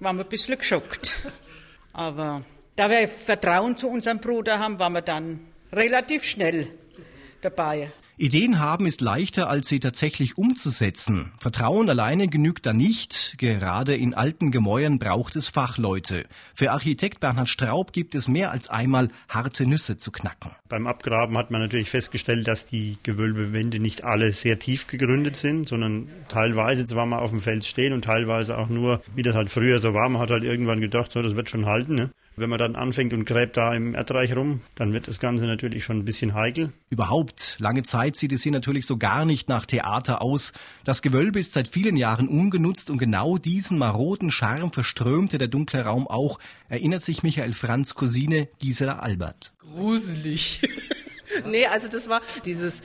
waren wir ein bisschen geschockt. Aber da wir Vertrauen zu unserem Bruder haben, waren wir dann relativ schnell dabei.
Ideen haben ist leichter, als sie tatsächlich umzusetzen. Vertrauen alleine genügt da nicht. Gerade in alten Gemäuern braucht es Fachleute. Für Architekt Bernhard Straub gibt es mehr als einmal harte Nüsse zu knacken.
Beim Abgraben hat man natürlich festgestellt, dass die Gewölbewände nicht alle sehr tief gegründet sind, sondern teilweise zwar mal auf dem Fels stehen und teilweise auch nur, wie das halt früher so war, man hat halt irgendwann gedacht, so, das wird schon halten. Ne? Wenn man dann anfängt und gräbt da im Erdreich rum, dann wird das Ganze natürlich schon ein bisschen heikel.
Überhaupt, lange Zeit sieht es hier natürlich so gar nicht nach Theater aus. Das Gewölbe ist seit vielen Jahren ungenutzt und genau diesen maroden Charme verströmte der dunkle Raum auch, erinnert sich Michael Franz Cousine Gisela Albert.
Gruselig. <laughs> nee, also das war dieses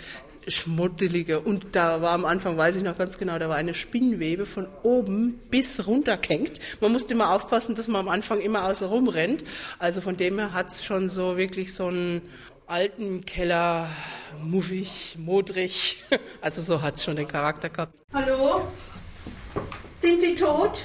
Schmuddelige. Und da war am Anfang, weiß ich noch ganz genau, da war eine Spinnwebe von oben bis runter gehängt. Man musste immer aufpassen, dass man am Anfang immer außer rum rennt. Also von dem her hat es schon so wirklich so einen alten Keller, muffig, modrig. <laughs> Also so hat es schon den Charakter gehabt.
Hallo? Sind Sie tot?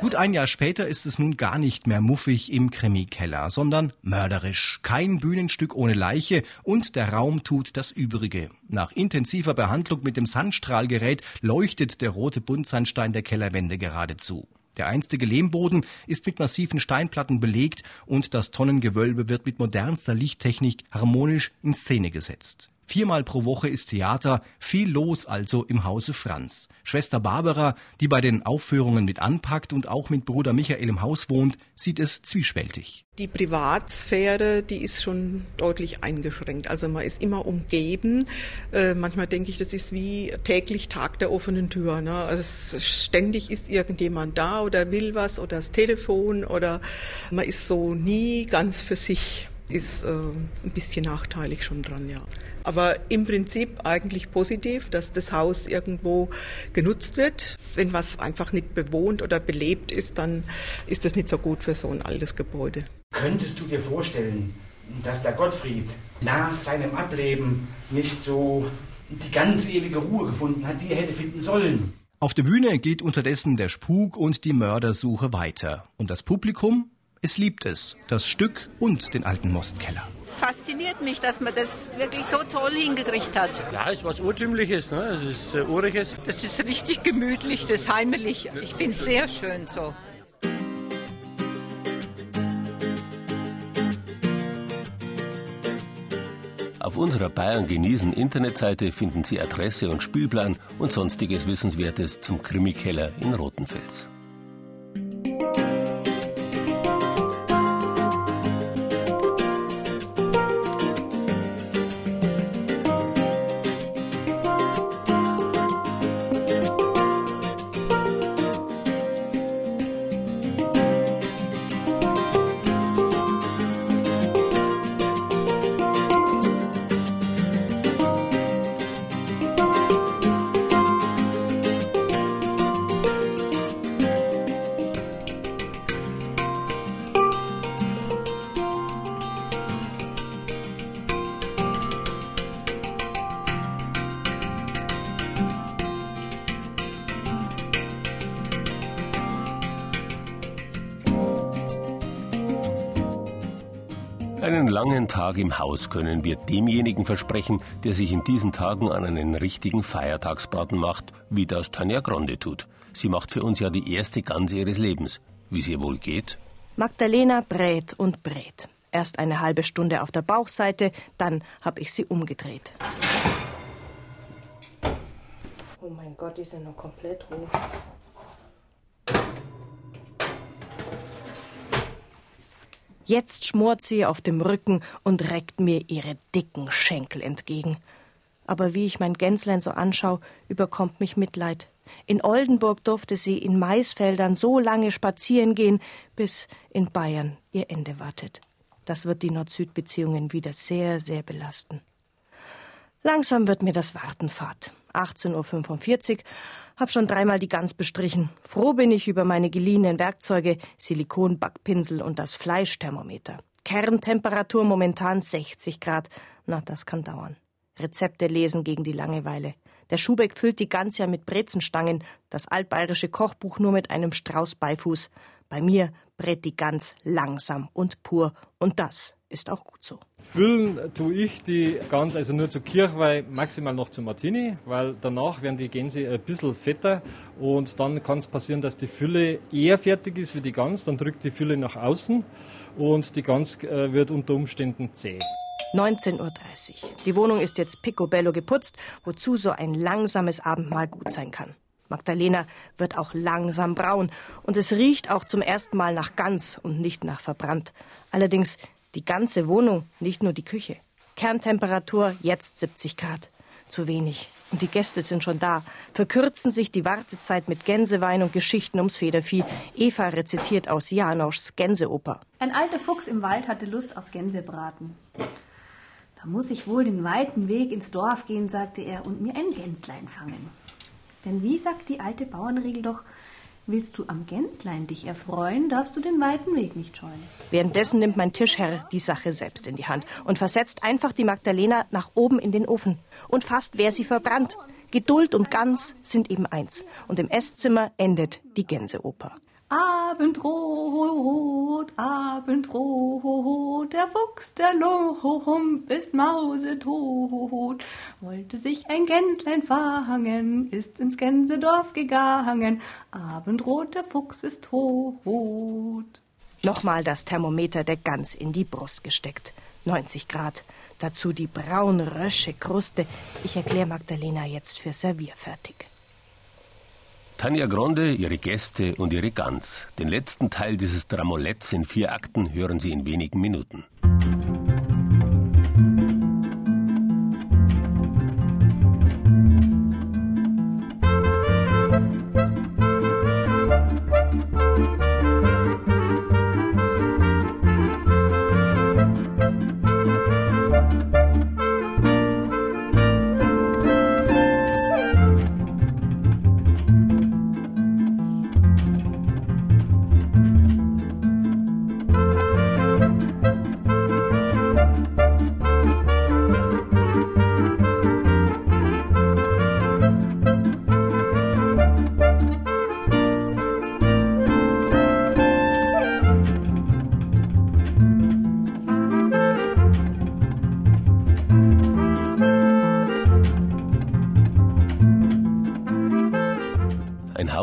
Gut ein Jahr später ist es nun gar nicht mehr muffig im Krimi-Keller, sondern mörderisch. Kein Bühnenstück ohne Leiche und der Raum tut das Übrige. Nach intensiver Behandlung mit dem Sandstrahlgerät leuchtet der rote Buntsandstein der Kellerwände geradezu. Der einstige Lehmboden ist mit massiven Steinplatten belegt und das Tonnengewölbe wird mit modernster Lichttechnik harmonisch in Szene gesetzt. Viermal pro Woche ist Theater, viel los also im Hause Franz. Schwester Barbara, die bei den Aufführungen mit anpackt und auch mit Bruder Michael im Haus wohnt, sieht es zwiespältig.
Die Privatsphäre, die ist schon deutlich eingeschränkt. Also man ist immer umgeben. Äh, manchmal denke ich, das ist wie täglich Tag der offenen Tür. Ne? Also ständig ist irgendjemand da oder will was oder das Telefon oder man ist so nie ganz für sich ist äh, ein bisschen nachteilig schon dran, ja. Aber im Prinzip eigentlich positiv, dass das Haus irgendwo genutzt wird. Wenn was einfach nicht bewohnt oder belebt ist, dann ist das nicht so gut für so ein altes Gebäude.
Könntest du dir vorstellen, dass der Gottfried nach seinem Ableben nicht so die ganz ewige Ruhe gefunden hat, die er hätte finden sollen?
Auf der Bühne geht unterdessen der Spuk und die Mördersuche weiter. Und das Publikum es liebt es, das Stück und den alten Mostkeller.
Es fasziniert mich, dass man das wirklich so toll hingekriegt hat.
Ja, es ist was Urtümliches, ne? es ist äh, Uriges.
Das ist richtig gemütlich, das ist heimelig. Ich finde es sehr schön so.
Auf unserer Bayern genießen Internetseite finden Sie Adresse und Spielplan und sonstiges Wissenswertes zum Krimikeller in Rotenfels. Langen Tag im Haus können wir demjenigen versprechen, der sich in diesen Tagen an einen richtigen Feiertagsbraten macht, wie das Tanja Gronde tut. Sie macht für uns ja die erste Gans ihres Lebens. Wie es ihr wohl geht?
Magdalena brät und brät. Erst eine halbe Stunde auf der Bauchseite, dann habe ich sie umgedreht. Oh mein Gott, die sind noch komplett roh. Jetzt schmort sie auf dem Rücken und reckt mir ihre dicken Schenkel entgegen. Aber wie ich mein Gänslein so anschaue, überkommt mich Mitleid. In Oldenburg durfte sie in Maisfeldern so lange spazieren gehen, bis in Bayern ihr Ende wartet. Das wird die Nord-Süd-Beziehungen wieder sehr, sehr belasten. Langsam wird mir das Warten fad. 18.45 Uhr, hab schon dreimal die Gans bestrichen. Froh bin ich über meine geliehenen Werkzeuge, Silikon, Backpinsel und das Fleischthermometer. Kerntemperatur momentan 60 Grad. Na, das kann dauern. Rezepte lesen gegen die Langeweile. Der Schubeck füllt die Gans ja mit Brezenstangen, das altbayerische Kochbuch nur mit einem Strauß Beifuß. Bei mir brät die Gans langsam und pur und das ist auch gut so.
Füllen tue ich die Gans also nur zur Kirchweih, maximal noch zu Martini, weil danach werden die Gänse ein bisschen fetter und dann kann es passieren, dass die Fülle eher fertig ist wie die Gans, dann drückt die Fülle nach außen und die Gans äh, wird unter Umständen zäh.
19.30 Uhr. Die Wohnung ist jetzt picobello geputzt, wozu so ein langsames Abendmahl gut sein kann. Magdalena wird auch langsam braun und es riecht auch zum ersten Mal nach Gans und nicht nach verbrannt. Allerdings die ganze Wohnung, nicht nur die Küche. Kerntemperatur jetzt 70 Grad. Zu wenig. Und die Gäste sind schon da. Verkürzen sich die Wartezeit mit Gänsewein und Geschichten ums Federvieh. Eva rezitiert aus Janoschs Gänseoper.
Ein alter Fuchs im Wald hatte Lust auf Gänsebraten. Da muss ich wohl den weiten Weg ins Dorf gehen, sagte er, und mir ein Gänslein fangen. Denn wie sagt die alte Bauernregel doch, willst du am Gänslein dich erfreuen, darfst du den weiten Weg nicht scheuen.
Währenddessen nimmt mein Tischherr die Sache selbst in die Hand und versetzt einfach die Magdalena nach oben in den Ofen. Und fast wäre sie verbrannt. Geduld und Gans sind eben eins. Und im Esszimmer endet die Gänseoper.
Abendrot, Abendrot, der Fuchs, der Lump ist mausetot. Wollte sich ein Gänslein fangen, ist ins Gänsedorf gegangen. Abendrot, der Fuchs ist tot.
Nochmal das Thermometer der Gans in die Brust gesteckt. 90 Grad. Dazu die braun-rösche Kruste. Ich erkläre Magdalena jetzt für servierfertig.
Tanja Gronde, ihre Gäste und ihre Gans. Den letzten Teil dieses Dramoletts in vier Akten hören Sie in wenigen Minuten.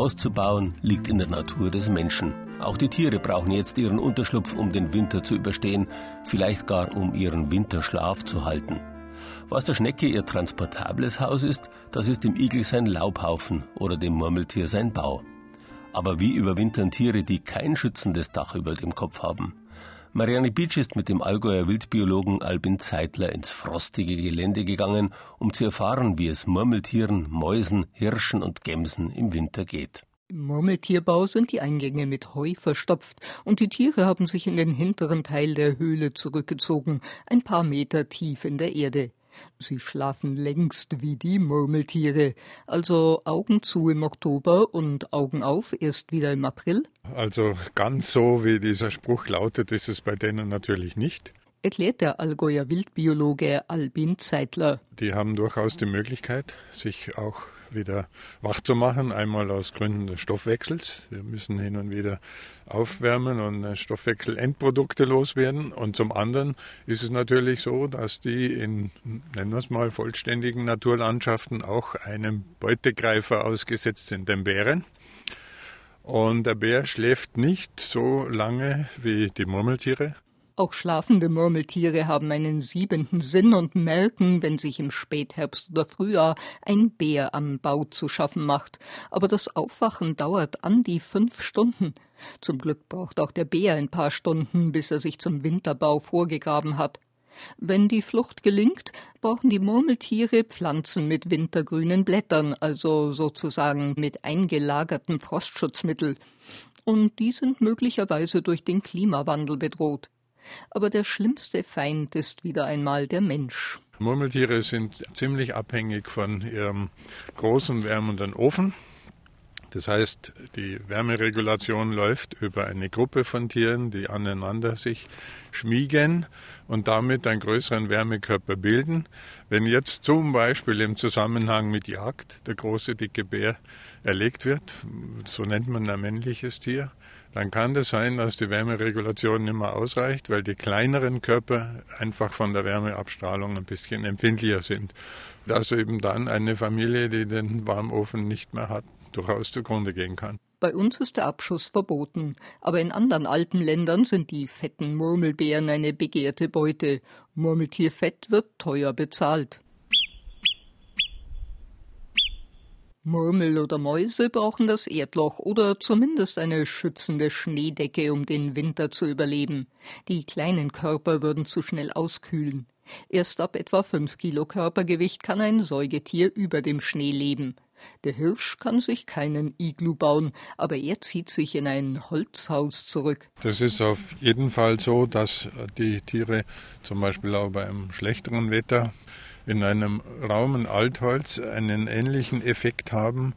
Haus zu bauen, liegt in der Natur des Menschen. Auch die Tiere brauchen jetzt ihren Unterschlupf, um den Winter zu überstehen, vielleicht gar um ihren Winterschlaf zu halten. Was der Schnecke ihr transportables Haus ist, das ist dem Igel sein Laubhaufen oder dem Murmeltier sein Bau. Aber wie überwintern Tiere, die kein schützendes Dach über dem Kopf haben? Marianne Beach ist mit dem Allgäuer Wildbiologen Albin Zeitler ins frostige Gelände gegangen, um zu erfahren, wie es Murmeltieren, Mäusen, Hirschen und Gämsen im Winter geht.
Im Murmeltierbau sind die Eingänge mit Heu verstopft und die Tiere haben sich in den hinteren Teil der Höhle zurückgezogen, ein paar Meter tief in der Erde. Sie schlafen längst wie die Murmeltiere. Also Augen zu im Oktober und Augen auf erst wieder im April?
Also ganz so, wie dieser Spruch lautet, ist es bei denen natürlich nicht.
Erklärt der Allgäuer Wildbiologe Albin Zeitler.
Die haben durchaus die Möglichkeit, sich auch wieder wach zu machen. Einmal aus Gründen des Stoffwechsels. Wir müssen hin und wieder aufwärmen und äh, Stoffwechselendprodukte loswerden. Und zum anderen ist es natürlich so, dass die in, nennen wir es mal, vollständigen Naturlandschaften auch einem Beutegreifer ausgesetzt sind, dem Bären. Und der Bär schläft nicht so lange wie die Murmeltiere.
Auch schlafende Murmeltiere haben einen siebenten Sinn und merken, wenn sich im Spätherbst oder Frühjahr ein Bär am Bau zu schaffen macht. Aber das Aufwachen dauert an die fünf Stunden. Zum Glück braucht auch der Bär ein paar Stunden, bis er sich zum Winterbau vorgegraben hat. Wenn die Flucht gelingt, brauchen die Murmeltiere Pflanzen mit wintergrünen Blättern, also sozusagen mit eingelagertem Frostschutzmittel. Und die sind möglicherweise durch den Klimawandel bedroht. Aber der schlimmste Feind ist wieder einmal der Mensch.
Murmeltiere sind ziemlich abhängig von ihrem großen wärmenden Ofen. Das heißt, die Wärmeregulation läuft über eine Gruppe von Tieren, die aneinander sich schmiegen und damit einen größeren Wärmekörper bilden. Wenn jetzt zum Beispiel im Zusammenhang mit Jagd der große dicke Bär erlegt wird, so nennt man ein männliches Tier, dann kann es das sein, dass die Wärmeregulation nicht mehr ausreicht, weil die kleineren Körper einfach von der Wärmeabstrahlung ein bisschen empfindlicher sind. Dass eben dann eine Familie, die den Warmofen nicht mehr hat, durchaus zugrunde gehen kann.
Bei uns ist der Abschuss verboten, aber in anderen Alpenländern sind die fetten Murmelbeeren eine begehrte Beute. Murmeltierfett wird teuer bezahlt. Murmel oder Mäuse brauchen das Erdloch oder zumindest eine schützende Schneedecke, um den Winter zu überleben. Die kleinen Körper würden zu schnell auskühlen. Erst ab etwa fünf Kilo Körpergewicht kann ein Säugetier über dem Schnee leben. Der Hirsch kann sich keinen Iglu bauen, aber er zieht sich in ein Holzhaus zurück.
Das ist auf jeden Fall so, dass die Tiere zum Beispiel auch bei einem schlechteren Wetter in einem raumen Altholz einen ähnlichen Effekt haben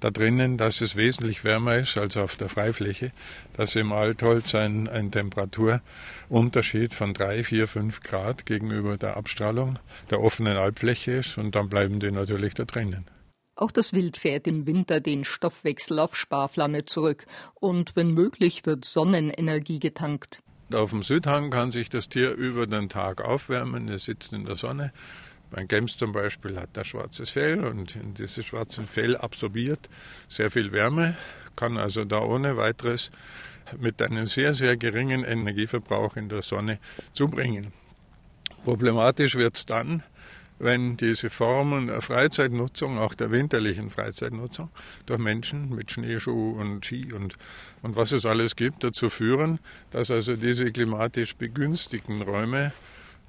da drinnen, dass es wesentlich wärmer ist als auf der Freifläche, dass im Altholz ein, ein Temperaturunterschied von drei, vier, fünf Grad gegenüber der Abstrahlung der offenen Alpfläche ist und dann bleiben die natürlich da drinnen.
Auch das Wild fährt im Winter den Stoffwechsel auf Sparflamme zurück und wenn möglich wird Sonnenenergie getankt.
Auf dem Südhang kann sich das Tier über den Tag aufwärmen, es sitzt in der Sonne. Ein Gems zum Beispiel hat ein schwarzes Fell und in dieses schwarze Fell absorbiert sehr viel Wärme, kann also da ohne weiteres mit einem sehr, sehr geringen Energieverbrauch in der Sonne zubringen. Problematisch wird es dann, wenn diese Formen der Freizeitnutzung, auch der winterlichen Freizeitnutzung, durch Menschen mit Schneeschuh und Ski und, und was es alles gibt, dazu führen, dass also diese klimatisch begünstigten Räume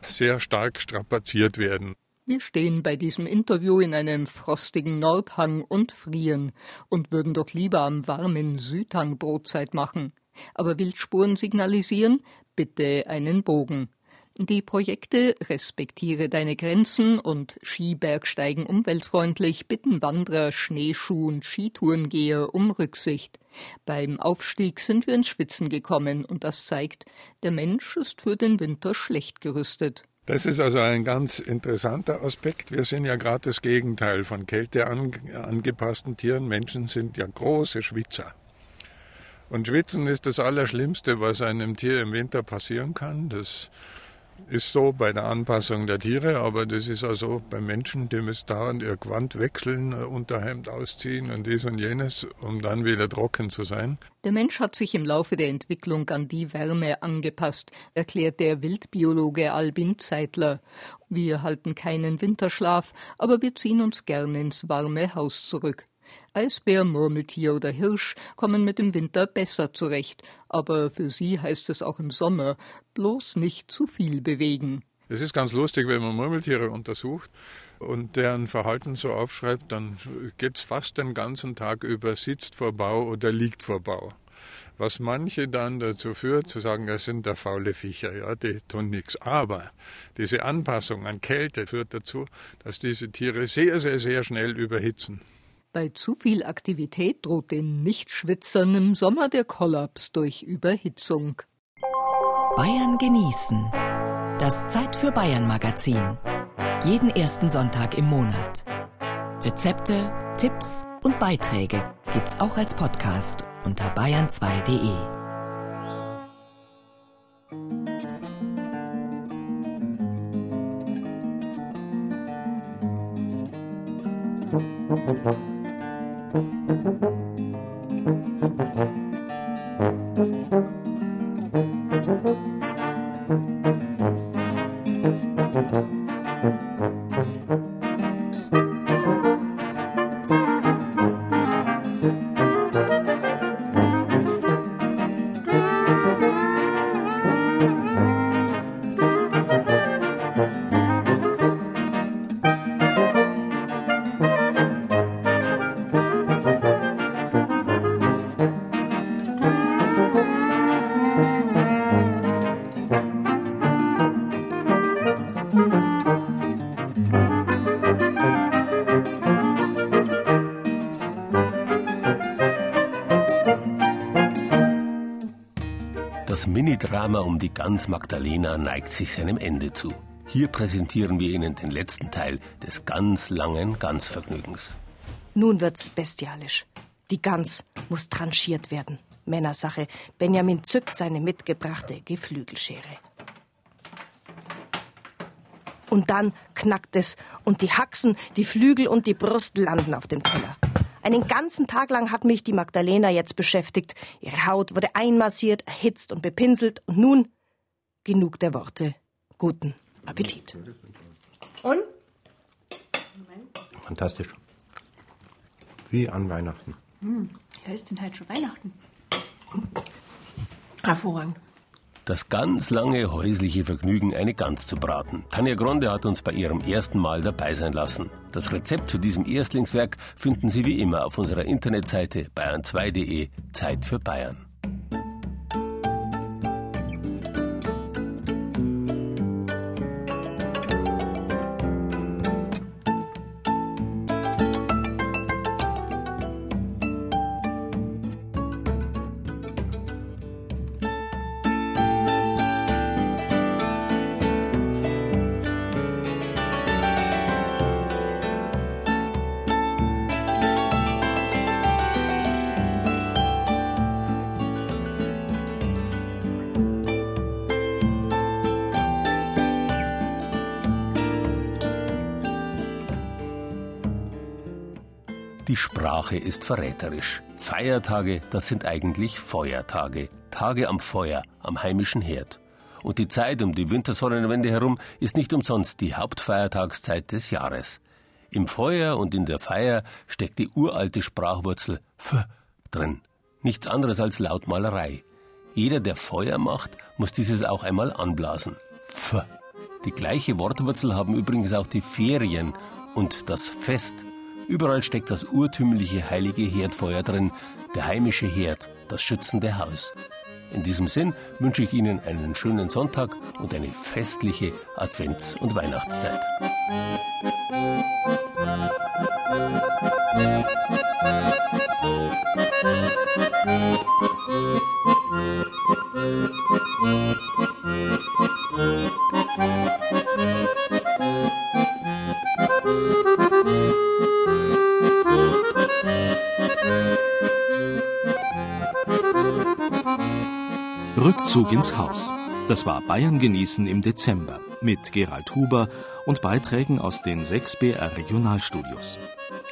sehr stark strapaziert werden.
Wir stehen bei diesem Interview in einem frostigen Nordhang und frieren und würden doch lieber am warmen Südhang Brotzeit machen. Aber Wildspuren signalisieren, bitte einen Bogen. Die Projekte Respektiere deine Grenzen und Skibergsteigen umweltfreundlich bitten Wanderer, Schneeschuh- und Skitourengeher um Rücksicht. Beim Aufstieg sind wir ins Schwitzen gekommen und das zeigt, der Mensch ist für den Winter schlecht gerüstet.
Das ist also ein ganz interessanter Aspekt. Wir sind ja gerade das Gegenteil von Kälte angepassten Tieren. Menschen sind ja große Schwitzer. Und Schwitzen ist das Allerschlimmste, was einem Tier im Winter passieren kann. Das ist so bei der Anpassung der Tiere, aber das ist also bei Menschen, die müssen dauernd ihr Gewand wechseln, Unterhemd ausziehen und dies und jenes, um dann wieder trocken zu sein.
Der Mensch hat sich im Laufe der Entwicklung an die Wärme angepasst, erklärt der Wildbiologe Albin Zeitler. Wir halten keinen Winterschlaf, aber wir ziehen uns gern ins warme Haus zurück. Eisbär, Murmeltier oder Hirsch kommen mit dem Winter besser zurecht, aber für sie heißt es auch im Sommer bloß nicht zu viel bewegen.
Es ist ganz lustig, wenn man Murmeltiere untersucht und deren Verhalten so aufschreibt, dann geht es fast den ganzen Tag über sitzt vor Bau oder liegt vor Bau. Was manche dann dazu führt, zu sagen, das sind da faule Viecher, ja, die tun nichts. Aber diese Anpassung an Kälte führt dazu, dass diese Tiere sehr, sehr, sehr schnell überhitzen.
Bei zu viel Aktivität droht den Nichtschwitzern im Sommer der Kollaps durch Überhitzung.
Bayern genießen. Das Zeit für Bayern Magazin. Jeden ersten Sonntag im Monat. Rezepte, Tipps und Beiträge gibt's auch als Podcast unter bayern2.de.
Mini-Drama um die Gans Magdalena neigt sich seinem Ende zu. Hier präsentieren wir Ihnen den letzten Teil des ganz langen Gansvergnügens.
Nun wird's bestialisch. Die Gans muss tranchiert werden. Männersache. Benjamin zückt seine mitgebrachte Geflügelschere. Und dann knackt es und die Haxen, die Flügel und die Brust landen auf dem Teller. Einen ganzen Tag lang hat mich die Magdalena jetzt beschäftigt. Ihre Haut wurde einmassiert, erhitzt und bepinselt. Und nun genug der Worte. Guten Appetit. Und?
Fantastisch. Wie an Weihnachten.
Hm, ja, ist denn halt schon Weihnachten?
Hervorragend.
Das ganz lange häusliche Vergnügen, eine Gans zu braten. Tanja Gronde hat uns bei ihrem ersten Mal dabei sein lassen. Das Rezept zu diesem Erstlingswerk finden Sie wie immer auf unserer Internetseite bayern2.de Zeit für Bayern. Sprache ist verräterisch. Feiertage, das sind eigentlich Feuertage. Tage am Feuer, am heimischen Herd. Und die Zeit um die Wintersonnenwende herum ist nicht umsonst die Hauptfeiertagszeit des Jahres. Im Feuer und in der Feier steckt die uralte Sprachwurzel f drin. Nichts anderes als Lautmalerei. Jeder, der Feuer macht, muss dieses auch einmal anblasen. F. Die gleiche Wortwurzel haben übrigens auch die Ferien und das Fest. Überall steckt das urtümliche heilige Herdfeuer drin, der heimische Herd, das schützende Haus. In diesem Sinn wünsche ich Ihnen einen schönen Sonntag und eine festliche Advents- und Weihnachtszeit.
Rückzug ins Haus. Das war Bayern genießen im Dezember mit Gerald Huber und Beiträgen aus den sechs BR Regionalstudios.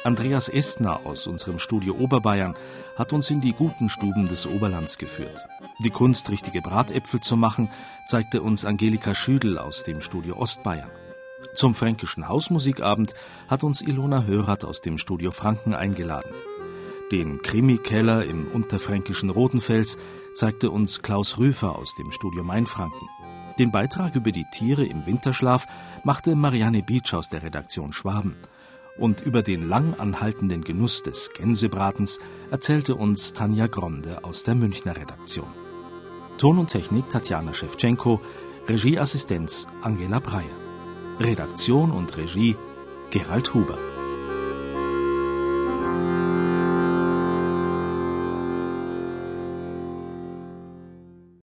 Andreas Estner aus unserem Studio Oberbayern hat uns in die guten Stuben des Oberlands geführt. Die Kunst, richtige Bratäpfel zu machen, zeigte uns Angelika Schüdel aus dem Studio Ostbayern. Zum fränkischen Hausmusikabend hat uns Ilona Hörath aus dem Studio Franken eingeladen. Den Krimi-Keller im unterfränkischen Rotenfels zeigte uns Klaus Rüfer aus dem Studio Mainfranken. Den Beitrag über die Tiere im Winterschlaf machte Marianne Beach aus der Redaktion Schwaben. Und über den lang anhaltenden Genuss des Gänsebratens erzählte uns Tanja Gronde aus der Münchner Redaktion. Ton und Technik Tatjana Schewtschenko, Regieassistenz Angela Breyer. Redaktion und Regie Gerald Huber.